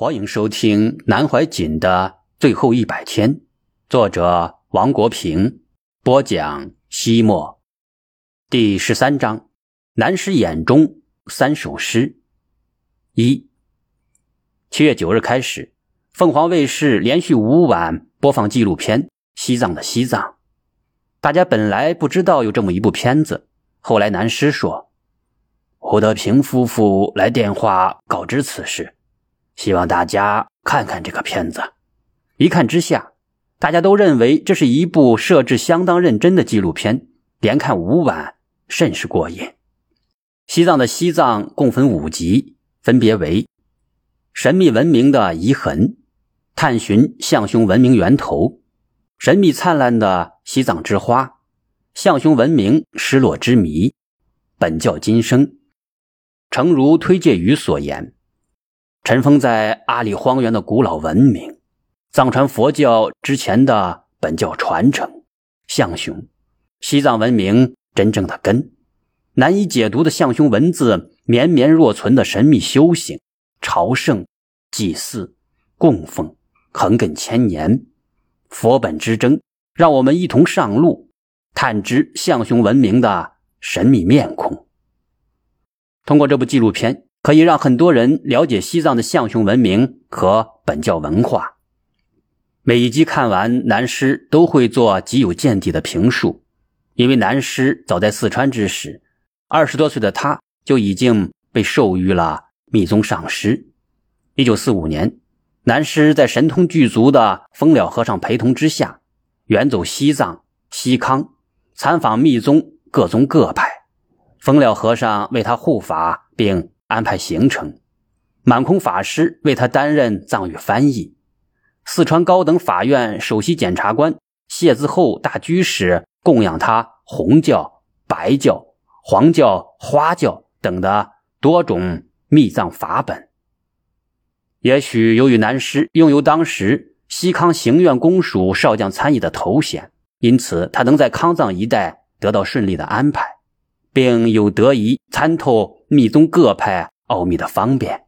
欢迎收听南怀瑾的最后一百天，作者王国平播讲。西莫第十三章：南师眼中三首诗。一七月九日开始，凤凰卫视连续五晚播放纪录片《西藏的西藏》。大家本来不知道有这么一部片子，后来南师说，胡德平夫妇来电话告知此事。希望大家看看这个片子。一看之下，大家都认为这是一部设置相当认真的纪录片，连看五晚甚是过瘾。西藏的西藏共分五集，分别为：神秘文明的遗痕、探寻象雄文明源头、神秘灿烂的西藏之花、象雄文明失落之谜、本教今生。诚如推介语所言。尘封在阿里荒原的古老文明，藏传佛教之前的本教传承，象雄，西藏文明真正的根，难以解读的象雄文字，绵绵若存的神秘修行，朝圣、祭祀、供奉，横亘千年，佛本之争，让我们一同上路，探知象雄文明的神秘面孔。通过这部纪录片。可以让很多人了解西藏的象雄文明和本教文化。每一集看完，南师都会做极有见地的评述。因为南师早在四川之时，二十多岁的他就已经被授予了密宗上师。一九四五年，南师在神通具足的风了和尚陪同之下，远走西藏、西康，参访密宗各宗各派。风了和尚为他护法，并。安排行程，满空法师为他担任藏语翻译。四川高等法院首席检察官谢自厚大居士供养他红教、白教、黄教、花教等的多种密藏法本。也许由于南师拥有当时西康行院公署少将参议的头衔，因此他能在康藏一带得到顺利的安排。并有得以参透密宗各派奥秘的方便。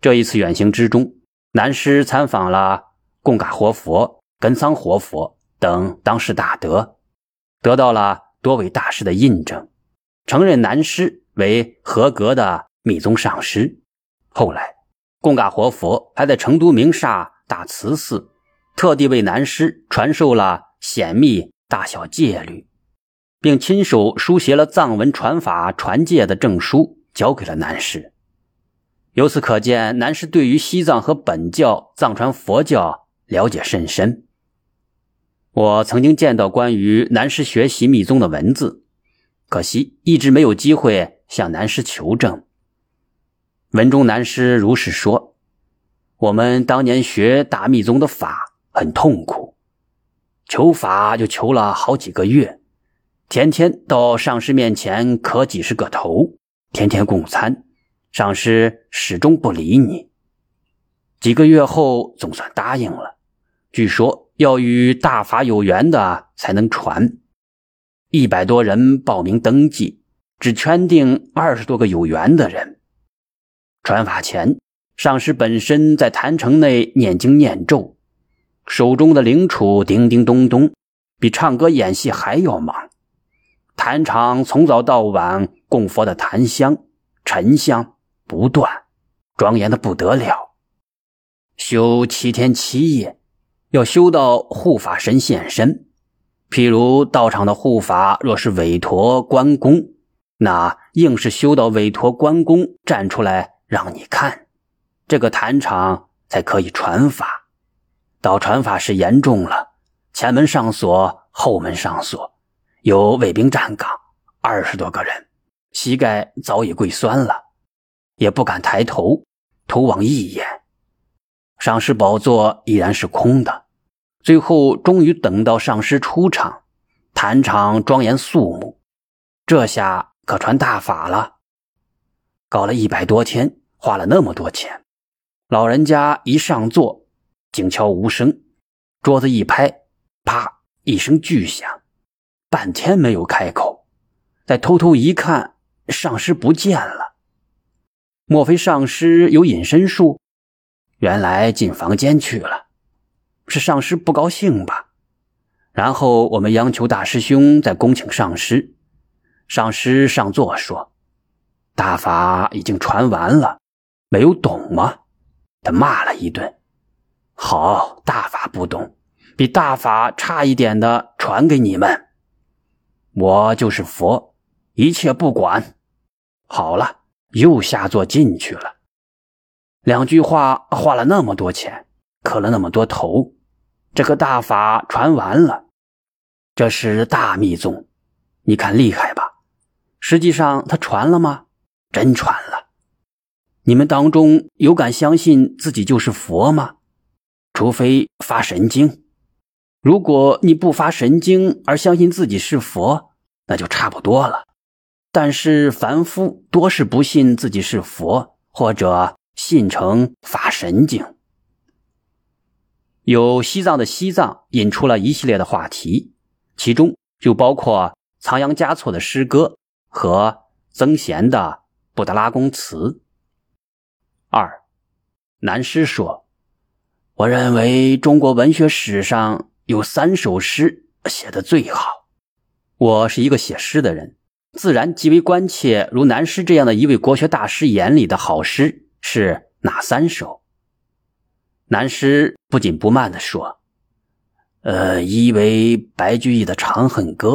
这一次远行之中，南师参访了贡嘎活佛、根桑活佛等当世大德，得到了多位大师的印证，承认南师为合格的密宗上师。后来，贡嘎活佛还在成都鸣沙大慈寺，特地为南师传授了显密大小戒律。并亲手书写了藏文传法传戒的证书，交给了南师。由此可见，南师对于西藏和本教藏传佛教了解甚深。我曾经见到关于南师学习密宗的文字，可惜一直没有机会向南师求证。文中南师如是说：“我们当年学大密宗的法很痛苦，求法就求了好几个月。”天天到上师面前磕几十个头，天天供餐，上师始终不理你。几个月后总算答应了，据说要与大法有缘的才能传。一百多人报名登记，只圈定二十多个有缘的人。传法前，上师本身在坛城内念经念咒，手中的铃杵叮叮咚咚，比唱歌演戏还要忙。坛场从早到晚供佛的檀香、沉香不断，庄严的不得了。修七天七夜，要修到护法神现身。譬如道场的护法若是韦陀关公，那硬是修到韦陀关公站出来让你看，这个坛场才可以传法。到传法时严重了，前门上锁，后门上锁。有卫兵站岗，二十多个人，膝盖早已跪酸了，也不敢抬头，投往一眼。上师宝座依然是空的。最后终于等到上师出场，坛场庄严肃穆，这下可传大法了。搞了一百多天，花了那么多钱，老人家一上座，静悄无声，桌子一拍，啪一声巨响。半天没有开口，再偷偷一看，上师不见了。莫非上师有隐身术？原来进房间去了，是上师不高兴吧？然后我们央求大师兄再恭请上师。上师上座说：“大法已经传完了，没有懂吗？”他骂了一顿。好，大法不懂，比大法差一点的传给你们。我就是佛，一切不管。好了，又下座进去了。两句话花了那么多钱，磕了那么多头，这个大法传完了。这是大密宗，你看厉害吧？实际上他传了吗？真传了。你们当中有敢相信自己就是佛吗？除非发神经。如果你不发神经而相信自己是佛，那就差不多了。但是凡夫多是不信自己是佛，或者。信成发神经，有西藏的西藏引出了一系列的话题，其中就包括仓央嘉措的诗歌和曾贤的布达拉宫词。二，南师说：“我认为中国文学史上有三首诗写的最好。我是一个写诗的人，自然极为关切如南师这样的一位国学大师眼里的好诗。”是哪三首？南师不紧不慢地说：“呃，一为白居易的《长恨歌》，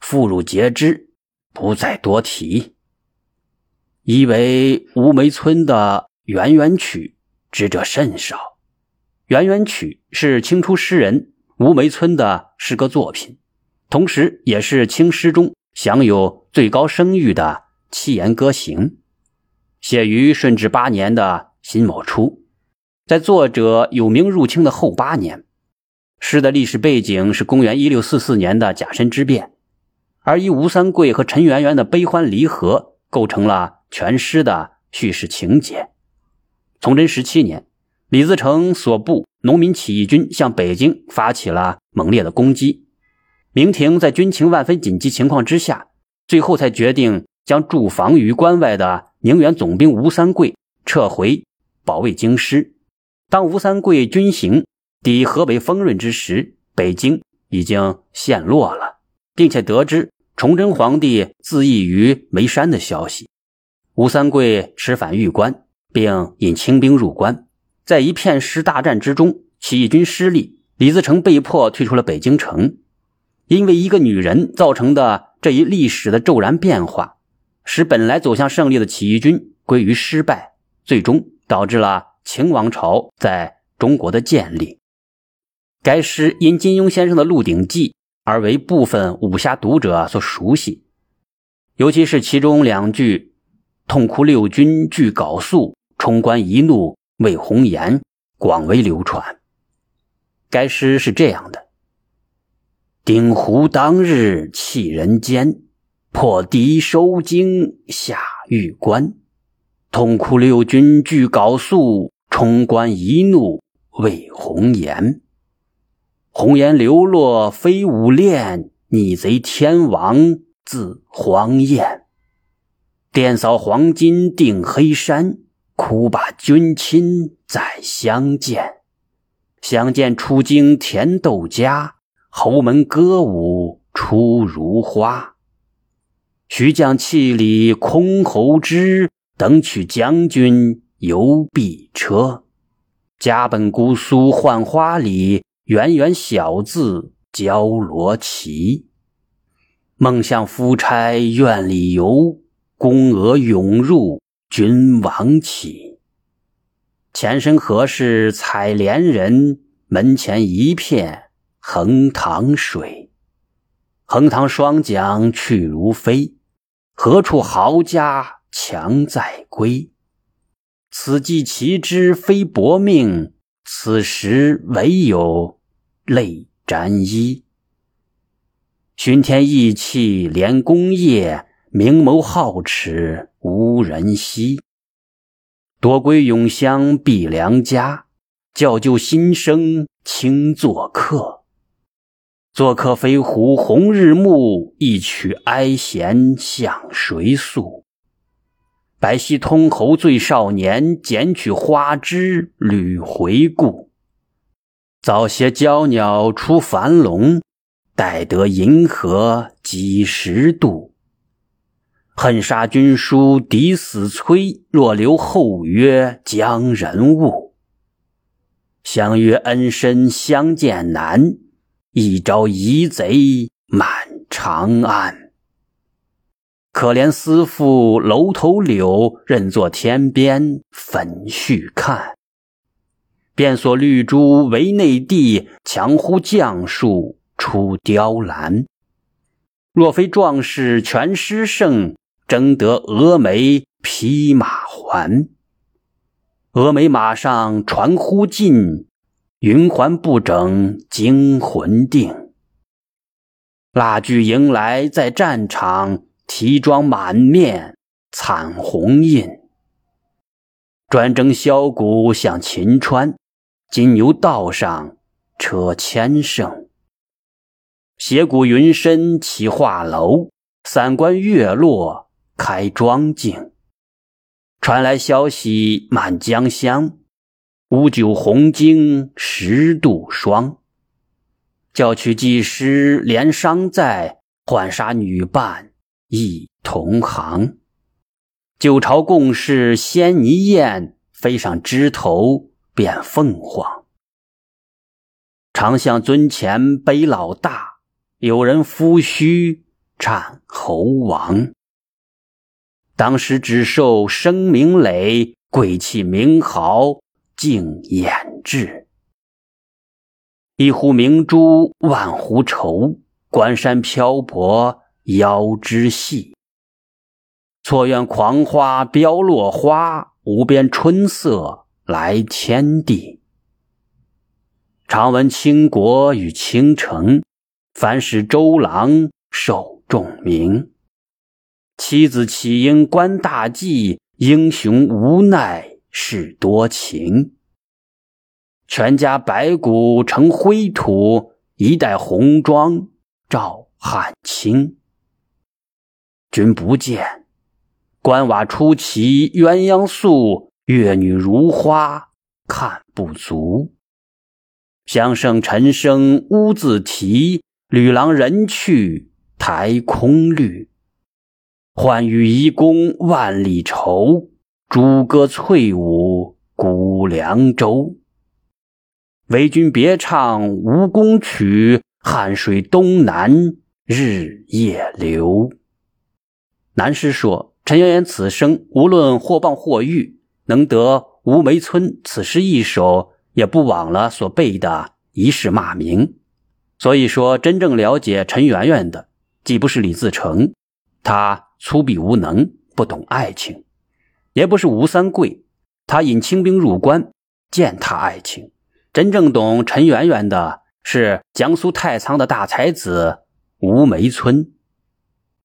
妇孺皆知，不再多提；一为吴梅村的《圆圆曲》，知者甚少。《圆圆曲》是清初诗人吴梅村的诗歌作品，同时也是清诗中享有最高声誉的七言歌行。”写于顺治八年的辛卯初，在作者有名入清的后八年。诗的历史背景是公元一六四四年的甲申之变，而以吴三桂和陈圆圆的悲欢离合构成了全诗的叙事情节。崇祯十七年，李自成所部农民起义军向北京发起了猛烈的攻击，明廷在军情万分紧急情况之下，最后才决定将驻防于关外的。宁远总兵吴三桂撤回保卫京师。当吴三桂军行抵河北丰润之时，北京已经陷落了，并且得知崇祯皇帝自缢于煤山的消息。吴三桂持返玉关，并引清兵入关。在一片师大战之中，起义军失利，李自成被迫退出了北京城。因为一个女人造成的这一历史的骤然变化。使本来走向胜利的起义军归于失败，最终导致了清王朝在中国的建立。该诗因金庸先生的《鹿鼎记》而为部分武侠读者所熟悉，尤其是其中两句“痛哭六军俱缟素，冲冠一怒为红颜”广为流传。该诗是这样的：“鼎湖当日弃人间。”破敌收京下玉关，痛哭六军俱缟素，冲冠一怒为红颜。红颜流落非吾恋，逆贼天王自黄燕。电扫黄金定黑山，哭罢君亲再相见。相见出京填窦家，侯门歌舞出如花。徐将气里空侯之，等取将军游碧车。家本姑苏浣花里，远远小字交罗旗。梦向夫差院里游，宫娥涌入君王起。前身何事采莲人？门前一片横塘水。横塘双桨去如飞，何处豪家强在归？此计其之非薄命，此时唯有泪沾衣。熏天意气连功业，明眸皓齿无人惜。多归永乡避良家，教就新生轻作客。作客飞狐红日暮，一曲哀弦向谁诉？白皙通侯醉少年，剪取花枝屡回顾。早些娇鸟出樊笼，待得银河几时度？恨杀君书抵死催，若留后约将人误。相约恩深相见难，一朝疑贼满长安。可怜思妇楼头柳，任作天边粉絮看。便所绿珠为内地，强呼将树出雕栏。若非壮士全诗胜。争得峨眉匹马还，峨眉马上传呼尽，云环不整惊魂定。蜡炬迎来在战场，提妆满面惨红印。专征箫鼓向秦川，金牛道上车千乘。斜谷云深起画楼，散关月落。开庄境，传来消息满江乡，乌酒红巾十度霜。叫取技师连商在，换杀女伴一同行。九朝共事仙泥宴，飞上枝头变凤凰。常向尊前悲老大，有人夫婿战猴王。当时只受声名累，贵气名豪竟掩至。一壶明珠万壶愁，关山漂泊腰肢细。错愿狂花飘落花，无边春色来天地。常闻倾国与倾城，凡使周郎受重名。妻子岂应观大计？英雄无奈是多情。全家白骨成灰土，一代红妆照汗青。君不见，关瓦出奇鸳鸯宿，月女如花看不足。香胜尘生乌自啼，女郎人去台空绿。欢与一公万里愁，朱歌翠舞古凉州。为君别唱吴宫曲，汉水东南日夜流。南诗说：“陈圆圆此生无论或谤或誉，能得吴梅村此诗一首，也不枉了所背的一世骂名。”所以说，真正了解陈圆圆的，既不是李自成，他。粗鄙无能，不懂爱情，也不是吴三桂，他引清兵入关，践踏爱情。真正懂陈圆圆的是江苏太仓的大才子吴梅村。